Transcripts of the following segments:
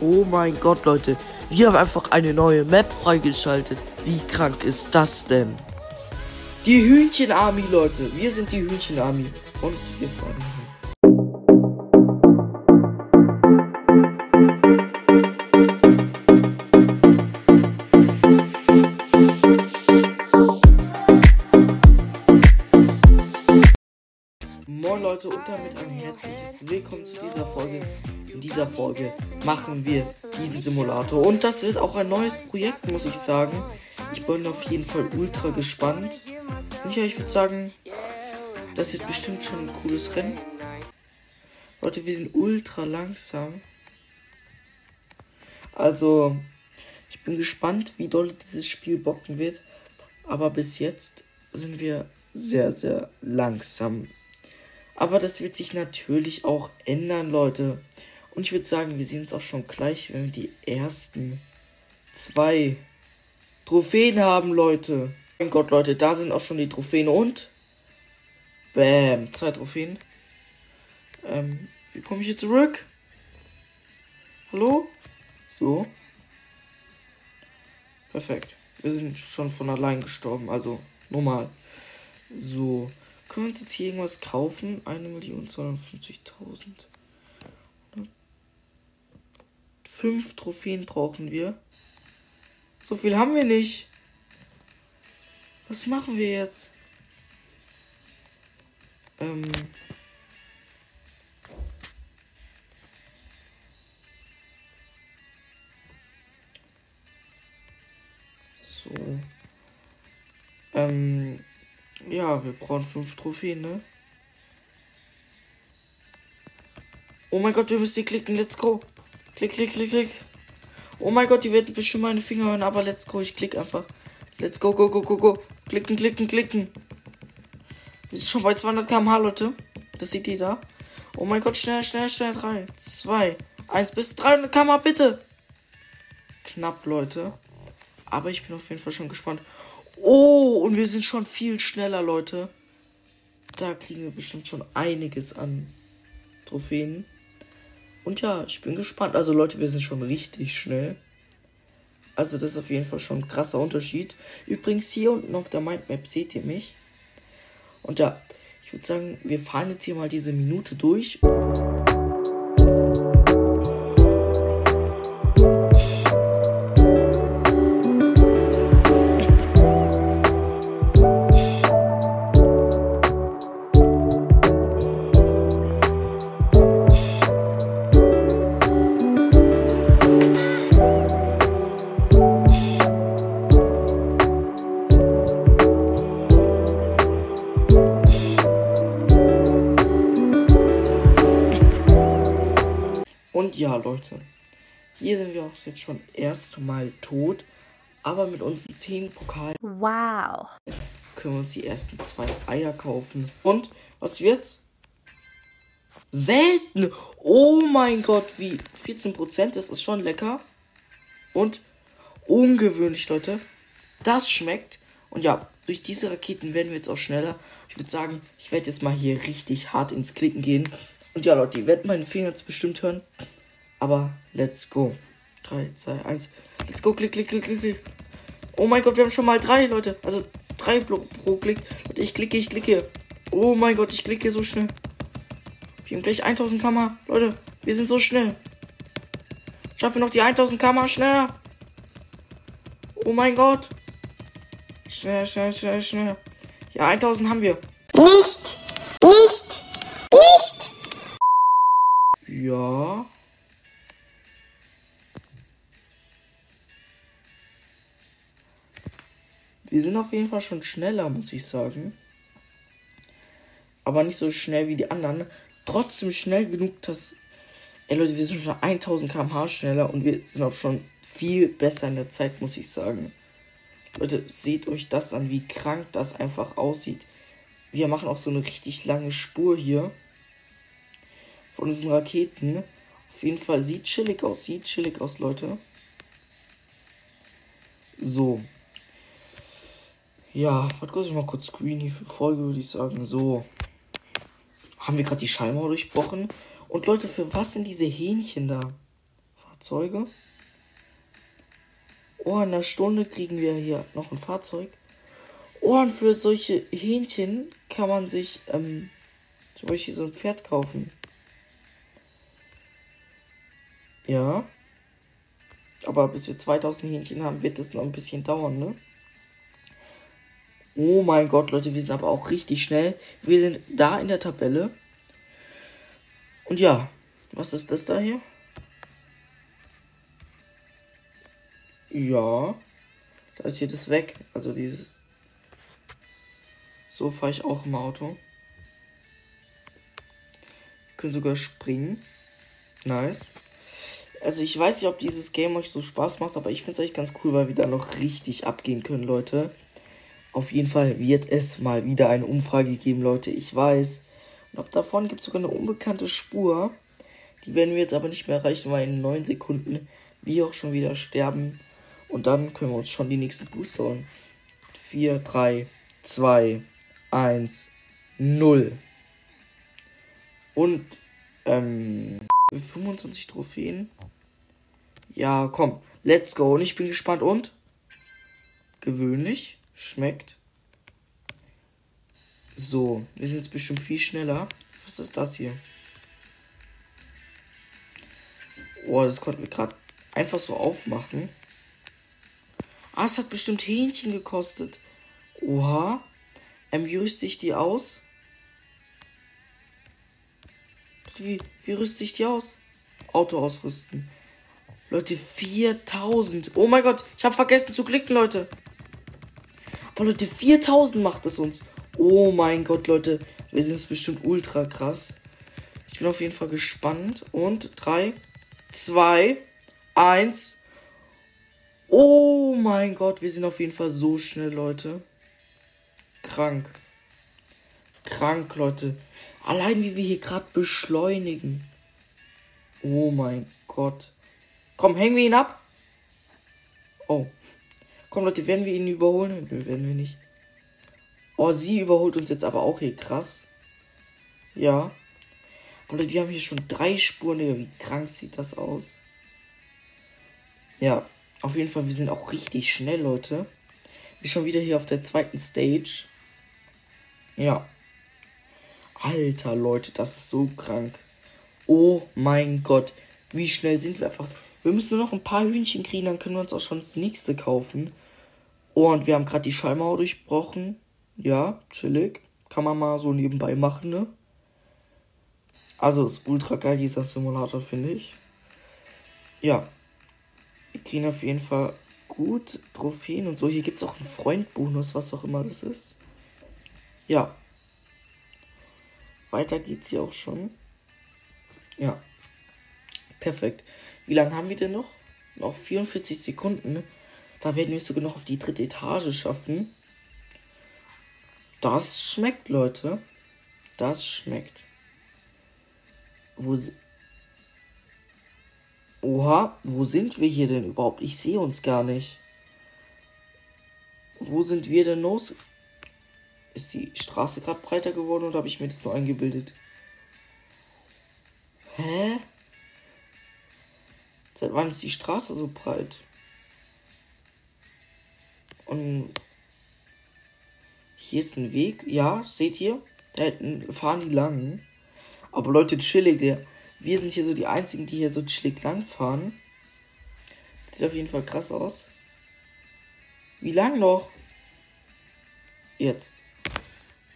Oh mein Gott, Leute. Wir haben einfach eine neue Map freigeschaltet. Wie krank ist das denn? Die Hühnchen-Army, Leute. Wir sind die Hühnchen-Army. Und wir fahren hin. Moin Leute und damit ein herzliches Willkommen zu dieser Folge. Dieser Folge machen wir diesen Simulator und das wird auch ein neues Projekt, muss ich sagen. Ich bin auf jeden Fall ultra gespannt. Und ja, ich würde sagen, das wird bestimmt schon ein cooles Rennen. Leute, wir sind ultra langsam. Also, ich bin gespannt, wie doll dieses Spiel bocken wird. Aber bis jetzt sind wir sehr, sehr langsam. Aber das wird sich natürlich auch ändern, Leute. Und ich würde sagen, wir sehen es auch schon gleich, wenn wir die ersten zwei Trophäen haben, Leute. Mein Gott, Leute, da sind auch schon die Trophäen und. Bäm, zwei Trophäen. Ähm, wie komme ich hier zurück? Hallo? So. Perfekt. Wir sind schon von allein gestorben, also normal. So. Können wir uns jetzt hier irgendwas kaufen? 1.250.000. Fünf Trophäen brauchen wir. So viel haben wir nicht. Was machen wir jetzt? Ähm. So. Ähm. Ja, wir brauchen fünf Trophäen, ne? Oh mein Gott, wir müssen hier klicken. Let's go. Klick, klick, klick, klick. Oh mein Gott, die werden bestimmt meine Finger hören, aber let's go. Ich klick einfach. Let's go, go, go, go, go. Klicken, klicken, klicken. Wir sind schon bei 200 km/h, Leute. Das seht ihr da. Oh mein Gott, schnell, schnell, schnell. 3, 2, 1 bis 300 km/h, bitte. Knapp, Leute. Aber ich bin auf jeden Fall schon gespannt. Oh, und wir sind schon viel schneller, Leute. Da kriegen wir bestimmt schon einiges an Trophäen. Und ja, ich bin gespannt. Also Leute, wir sind schon richtig schnell. Also das ist auf jeden Fall schon ein krasser Unterschied. Übrigens hier unten auf der Mindmap seht ihr mich. Und ja, ich würde sagen, wir fahren jetzt hier mal diese Minute durch. Jetzt schon erstmal tot. Aber mit unseren 10 Pokalen Wow. können wir uns die ersten zwei Eier kaufen. Und was wird's? Selten! Oh mein Gott, wie 14%, das ist schon lecker. Und ungewöhnlich, Leute. Das schmeckt. Und ja, durch diese Raketen werden wir jetzt auch schneller. Ich würde sagen, ich werde jetzt mal hier richtig hart ins Klicken gehen. Und ja, Leute, ihr werdet meine Finger jetzt bestimmt hören. Aber let's go. 3, 2, 1. Let's go, klick, klick, klick, klick, klick. Oh mein Gott, wir haben schon mal drei, Leute. Also drei pro, pro Klick. Leute, ich klicke, ich klicke. Oh mein Gott, ich klicke so schnell. Wir haben gleich 1000 km. Leute, wir sind so schnell. Schaffen wir noch die 1000 km schneller. Oh mein Gott. Schnell, schnell, schnell, schnell. Ja, 1000 haben wir. Nicht, Wir sind auf jeden Fall schon schneller, muss ich sagen. Aber nicht so schnell wie die anderen. Trotzdem schnell genug, dass. Ey Leute, wir sind schon 1000 km/h schneller und wir sind auch schon viel besser in der Zeit, muss ich sagen. Leute, seht euch das an, wie krank das einfach aussieht. Wir machen auch so eine richtig lange Spur hier von diesen Raketen. Auf jeden Fall sieht chillig aus, sieht chillig aus, Leute. So. Ja, warte kurz, ich mal kurz Screen hier für Folge, würde ich sagen. So. Haben wir gerade die Schallmauer durchbrochen? Und Leute, für was sind diese Hähnchen da? Fahrzeuge. Oh, in einer Stunde kriegen wir hier noch ein Fahrzeug. Oh, und für solche Hähnchen kann man sich ähm, zum Beispiel so ein Pferd kaufen. Ja. Aber bis wir 2000 Hähnchen haben, wird das noch ein bisschen dauern, ne? Oh mein Gott, Leute, wir sind aber auch richtig schnell. Wir sind da in der Tabelle. Und ja, was ist das da hier? Ja, da ist hier das weg. Also dieses. So fahre ich auch im Auto. Wir können sogar springen. Nice. Also ich weiß nicht, ob dieses Game euch so Spaß macht, aber ich finde es eigentlich ganz cool, weil wir da noch richtig abgehen können, Leute. Auf jeden Fall wird es mal wieder eine Umfrage geben, Leute. Ich weiß. Und ab davon gibt es sogar eine unbekannte Spur. Die werden wir jetzt aber nicht mehr erreichen, weil in 9 Sekunden wir auch schon wieder sterben. Und dann können wir uns schon die nächsten Booster holen. 4, 3, 2, 1, 0. Und, ähm, 25 Trophäen. Ja, komm, let's go. Und ich bin gespannt und gewöhnlich schmeckt. So, wir sind jetzt bestimmt viel schneller. Was ist das hier? Oh, das konnten wir gerade einfach so aufmachen. Ah, es hat bestimmt Hähnchen gekostet. Oha. Ähm, wie rüste ich die aus? Wie, wie rüste ich die aus? Auto ausrüsten. Leute, 4000. Oh mein Gott, ich habe vergessen zu klicken, Leute. Aber Leute, 4000 macht es uns. Oh mein Gott, Leute. Wir sind bestimmt ultra krass. Ich bin auf jeden Fall gespannt. Und 3, 2, 1. Oh mein Gott, wir sind auf jeden Fall so schnell, Leute. Krank. Krank, Leute. Allein wie wir hier gerade beschleunigen. Oh mein Gott. Komm, hängen wir ihn ab. Oh. Komm, Leute, werden wir ihn überholen? Nö, werden wir nicht. Oh, sie überholt uns jetzt aber auch hier krass. Ja. Leute, wir haben hier schon drei Spuren. Wie krank sieht das aus? Ja, auf jeden Fall, wir sind auch richtig schnell, Leute. Wir schon wieder hier auf der zweiten Stage. Ja. Alter, Leute, das ist so krank. Oh mein Gott. Wie schnell sind wir einfach. Wir müssen nur noch ein paar Hühnchen kriegen, dann können wir uns auch schon das nächste kaufen. Und wir haben gerade die Schallmauer durchbrochen. Ja, chillig. Kann man mal so nebenbei machen, ne? Also ist ultra geil, dieser Simulator, finde ich. Ja. Kriegen auf jeden Fall gut Trophäen und so. Hier gibt es auch einen Freundbonus, was auch immer das ist. Ja. Weiter geht's hier auch schon. Ja. Perfekt. Wie lange haben wir denn noch? Noch 44 Sekunden. Da werden wir es sogar noch auf die dritte Etage schaffen. Das schmeckt, Leute. Das schmeckt. Wo. Oha, wo sind wir hier denn überhaupt? Ich sehe uns gar nicht. Wo sind wir denn los? Ist die Straße gerade breiter geworden oder habe ich mir das nur eingebildet? Hä? Seit wann ist die Straße so breit? Und hier ist ein Weg. Ja, seht ihr? Da fahren die lang. Aber Leute, chillig, der. Wir sind hier so die einzigen, die hier so chillig lang fahren. Sieht auf jeden Fall krass aus. Wie lang noch? Jetzt.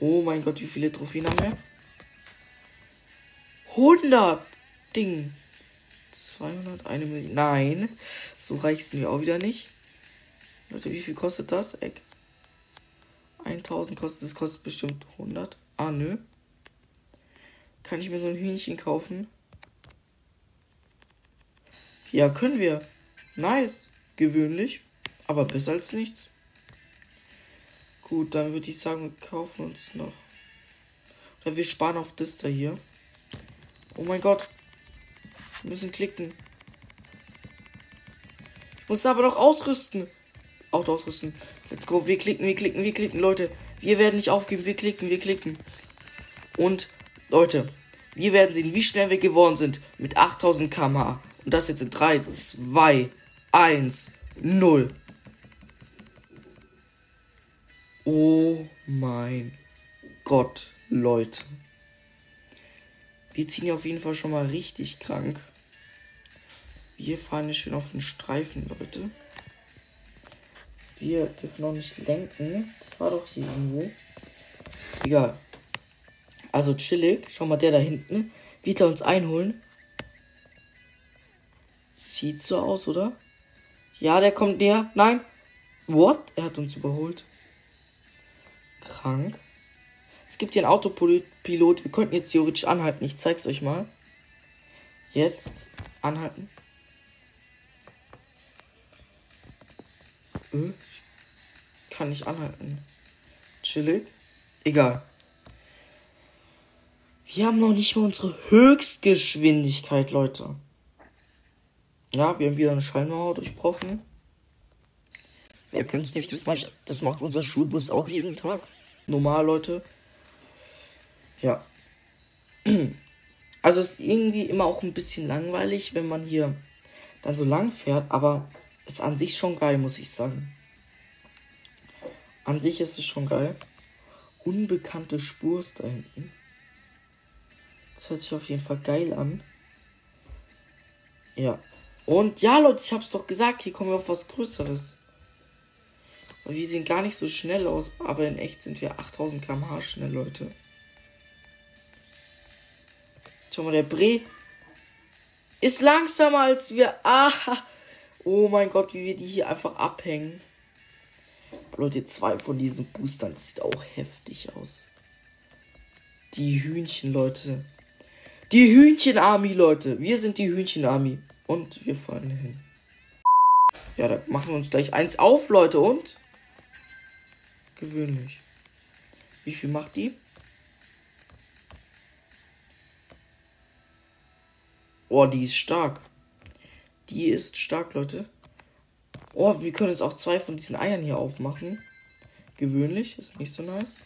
Oh mein Gott, wie viele Trophäen haben wir? 100 Ding. 200, eine Million. Nein, so reichsten wir auch wieder nicht. Leute, wie viel kostet das? Eck. 1000 kostet, das kostet bestimmt 100. Ah, nö. Kann ich mir so ein Hühnchen kaufen? Ja, können wir. Nice. Gewöhnlich. Aber besser als nichts. Gut, dann würde ich sagen, wir kaufen uns noch. Oder wir sparen auf das da hier. Oh mein Gott. Wir müssen klicken. Ich muss aber noch ausrüsten. Auto ausrüsten. Let's go. Wir klicken, wir klicken, wir klicken, Leute. Wir werden nicht aufgeben. Wir klicken, wir klicken. Und, Leute, wir werden sehen, wie schnell wir geworden sind mit 8000 km/h. Und das jetzt in 3, 2, 1, 0. Oh mein Gott, Leute. Wir ziehen hier auf jeden Fall schon mal richtig krank. Wir fahren hier schön auf den Streifen, Leute. Wir dürfen noch nicht lenken. Das war doch hier irgendwo. Egal. Also chillig. Schau mal, der da hinten. Er uns einholen? Sieht so aus, oder? Ja, der kommt näher. Nein. What? Er hat uns überholt. Krank. Es gibt hier einen Autopilot. Wir könnten jetzt theoretisch anhalten. Ich zeig's euch mal. Jetzt anhalten. Ich kann nicht anhalten. Chillig. Egal. Wir haben noch nicht mal unsere Höchstgeschwindigkeit, Leute. Ja, wir haben wieder eine Schallmauer durchbrochen. Wer könnte es nicht, das macht, das macht unser Schulbus auch jeden Tag. Normal, Leute. Ja. Also es ist irgendwie immer auch ein bisschen langweilig, wenn man hier dann so lang fährt, aber ist an sich schon geil, muss ich sagen. An sich ist es schon geil. Unbekannte Spur ist da hinten. Das hört sich auf jeden Fall geil an. Ja. Und ja, Leute, ich hab's doch gesagt, hier kommen wir auf was Größeres. Weil wir sehen gar nicht so schnell aus, aber in echt sind wir 8000 km/h schnell, Leute. Schau mal, der Bre ist langsamer als wir. Ah, oh mein Gott, wie wir die hier einfach abhängen. Leute, zwei von diesen Boostern, das sieht auch heftig aus. Die Hühnchen, Leute. Die Hühnchen-Army, Leute. Wir sind die Hühnchen-Army. Und wir fahren hin. Ja, da machen wir uns gleich eins auf, Leute. Und? Gewöhnlich. Wie viel macht die? Oh, die ist stark. Die ist stark, Leute. Oh, wir können jetzt auch zwei von diesen Eiern hier aufmachen. Gewöhnlich, ist nicht so nice.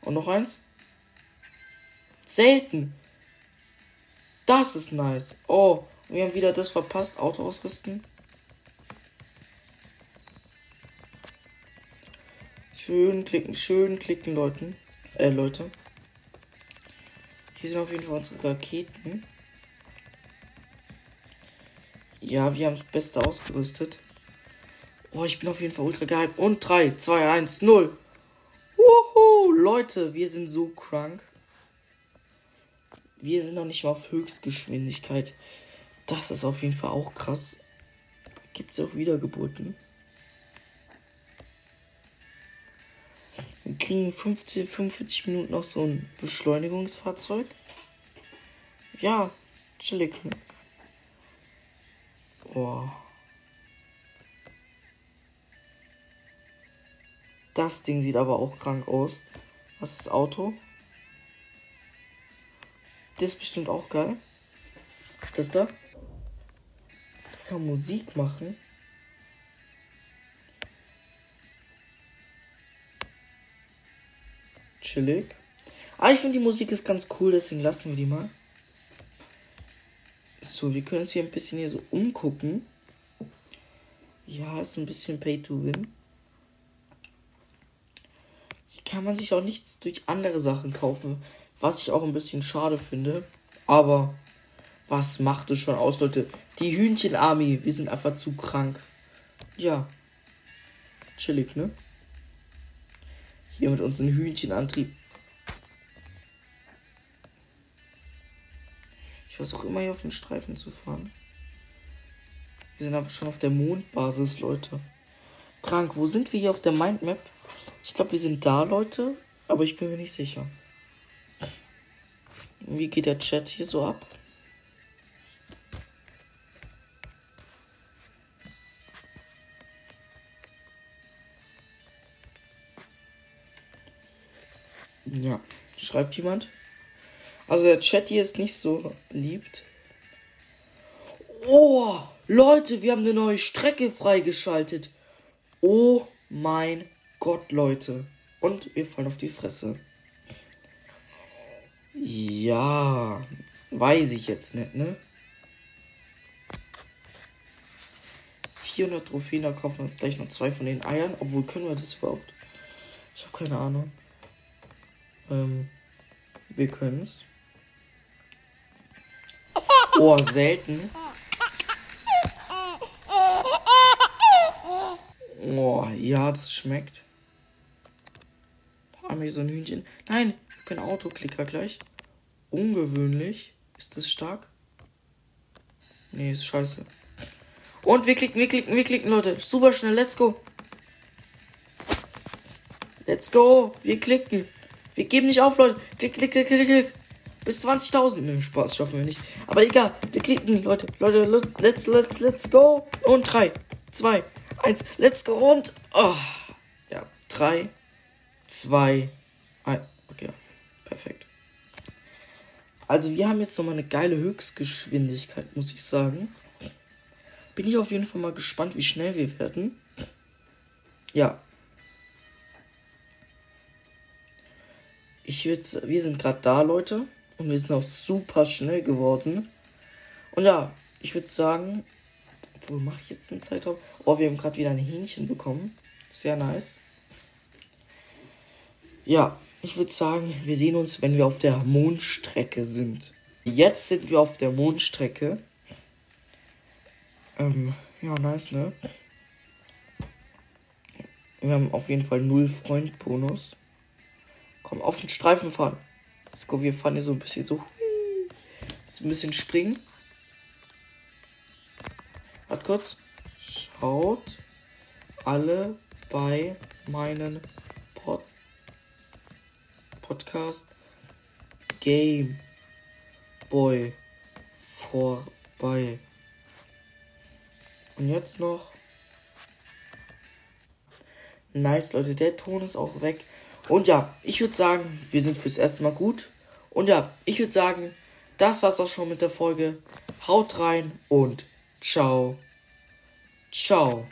Und noch eins. Selten. Das ist nice. Oh, wir haben wieder das verpasst. Auto ausrüsten. Schön klicken, schön klicken, Leuten. Äh, Leute. Hier sind auf jeden Fall unsere Raketen. Ja, wir haben das Beste ausgerüstet. Oh, ich bin auf jeden Fall ultra gehypt. Und 3, 2, 1, 0. Wuhu, Leute, wir sind so krank. Wir sind noch nicht mal auf Höchstgeschwindigkeit. Das ist auf jeden Fall auch krass. Gibt es auch Wiedergeburten? Wir kriegen 50, 45 Minuten noch so ein Beschleunigungsfahrzeug. Ja, chillig. Oh. Das Ding sieht aber auch krank aus. Was ist das Auto? Das ist bestimmt auch geil. Das da? Ich kann Musik machen. Chillig. Ah, ich finde die Musik ist ganz cool, deswegen lassen wir die mal. So, wir können uns hier ein bisschen hier so umgucken. Ja, ist ein bisschen Pay to Win. Hier kann man sich auch nichts durch andere Sachen kaufen, was ich auch ein bisschen schade finde. Aber was macht es schon aus, Leute? Die Hühnchen-Army, wir sind einfach zu krank. Ja. Chillig, ne? Hier mit unserem Hühnchenantrieb. Versuche immer hier auf den Streifen zu fahren. Wir sind aber schon auf der Mondbasis, Leute. Krank, wo sind wir hier auf der Mindmap? Ich glaube, wir sind da, Leute. Aber ich bin mir nicht sicher. Wie geht der Chat hier so ab? Ja, schreibt jemand? Also der Chat hier ist nicht so beliebt. Oh, Leute, wir haben eine neue Strecke freigeschaltet. Oh mein Gott, Leute. Und wir fallen auf die Fresse. Ja, weiß ich jetzt nicht, ne? 400 Trophäen, da kaufen wir uns gleich noch zwei von den Eiern. Obwohl, können wir das überhaupt? Ich habe keine Ahnung. Ähm, wir können's. Oh, selten. Oh, ja, das schmeckt. Da haben wir so ein Hühnchen. Nein, kein Autoklicker gleich. Ungewöhnlich. Ist das stark? Nee, ist scheiße. Und wir klicken, wir klicken, wir klicken, Leute. Super schnell, let's go. Let's go. Wir klicken. Wir geben nicht auf, Leute. Klick, klick, klick, klick, klick. Bis 20.000. Ne, Spaß schaffen wir nicht. Aber egal. Wir klicken, Leute. Leute, let's, let's, let's go. Und 3, 2, 1. Let's go. Und. Oh. Ja. 3, 2, 1. Okay. Perfekt. Also wir haben jetzt nochmal eine geile Höchstgeschwindigkeit, muss ich sagen. Bin ich auf jeden Fall mal gespannt, wie schnell wir werden. Ja. Ich würde, wir sind gerade da, Leute. Und wir sind auch super schnell geworden. Und ja, ich würde sagen, wo mache ich jetzt einen Zeitraum? Oh, wir haben gerade wieder ein Hähnchen bekommen. Sehr nice. Ja, ich würde sagen, wir sehen uns, wenn wir auf der Mondstrecke sind. Jetzt sind wir auf der Mondstrecke. Ähm, ja, nice, ne? Wir haben auf jeden Fall null Freund-Bonus. Komm, auf den Streifen fahren. Wir fahren hier so ein bisschen so. So ein bisschen springen. Warte kurz. Schaut alle bei meinen Pod Podcast Game Boy vorbei. Und jetzt noch. Nice, Leute, der Ton ist auch weg. Und ja, ich würde sagen, wir sind fürs erste Mal gut. Und ja, ich würde sagen, das war's auch schon mit der Folge. Haut rein und ciao. Ciao.